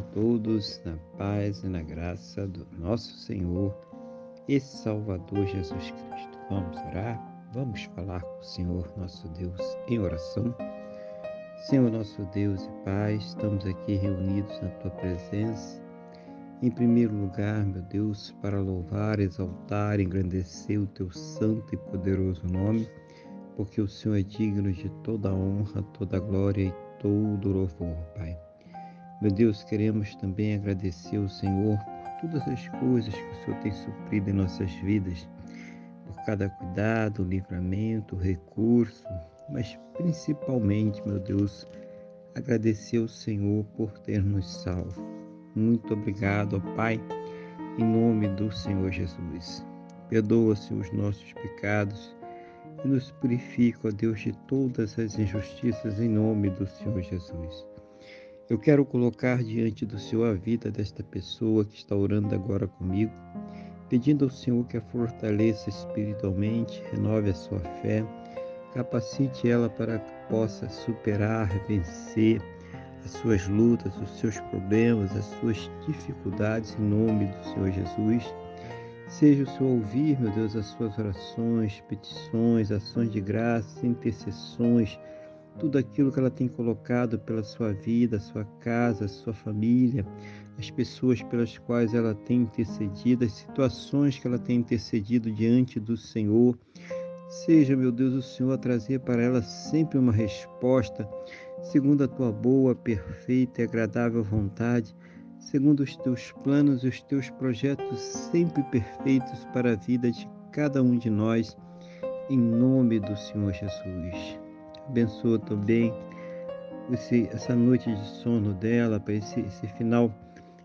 todos na paz e na graça do nosso Senhor e Salvador Jesus Cristo. Vamos orar? Vamos falar com o Senhor nosso Deus em oração. Senhor nosso Deus e Pai, estamos aqui reunidos na tua presença. Em primeiro lugar, meu Deus, para louvar, exaltar, engrandecer o teu santo e poderoso nome, porque o Senhor é digno de toda honra, toda glória e todo louvor, Pai. Meu Deus, queremos também agradecer ao Senhor por todas as coisas que o Senhor tem suprido em nossas vidas, por cada cuidado, livramento, recurso, mas principalmente, meu Deus, agradecer ao Senhor por ter nos salvo. Muito obrigado, ó Pai, em nome do Senhor Jesus. Perdoa-se os nossos pecados e nos purifica, ó Deus, de todas as injustiças em nome do Senhor Jesus. Eu quero colocar diante do Senhor a vida desta pessoa que está orando agora comigo, pedindo ao Senhor que a fortaleça espiritualmente, renove a sua fé, capacite ela para que possa superar, vencer as suas lutas, os seus problemas, as suas dificuldades em nome do Senhor Jesus. Seja o Senhor ouvir, meu Deus, as suas orações, petições, ações de graça, intercessões, tudo aquilo que ela tem colocado pela sua vida, sua casa, sua família, as pessoas pelas quais ela tem intercedido, as situações que ela tem intercedido diante do Senhor. Seja, meu Deus, o Senhor a trazer para ela sempre uma resposta, segundo a tua boa, perfeita e agradável vontade, segundo os teus planos e os teus projetos sempre perfeitos para a vida de cada um de nós, em nome do Senhor Jesus abençoa também esse, essa noite de sono dela, para esse, esse final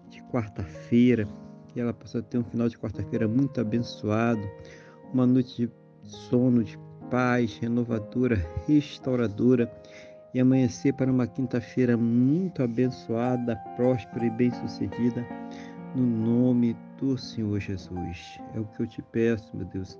de quarta-feira, que ela possa ter um final de quarta-feira muito abençoado, uma noite de sono, de paz, renovadora, restauradora e amanhecer para uma quinta-feira muito abençoada, próspera e bem-sucedida, no nome do Senhor Jesus. É o que eu te peço, meu Deus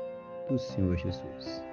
Senhor Jesus.